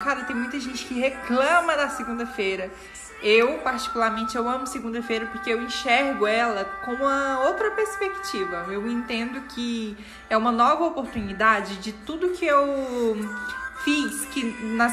Cara, tem muita gente que reclama da segunda-feira. Eu, particularmente, eu amo segunda-feira porque eu enxergo ela com uma outra perspectiva. Eu entendo que é uma nova oportunidade de tudo que eu fiz que na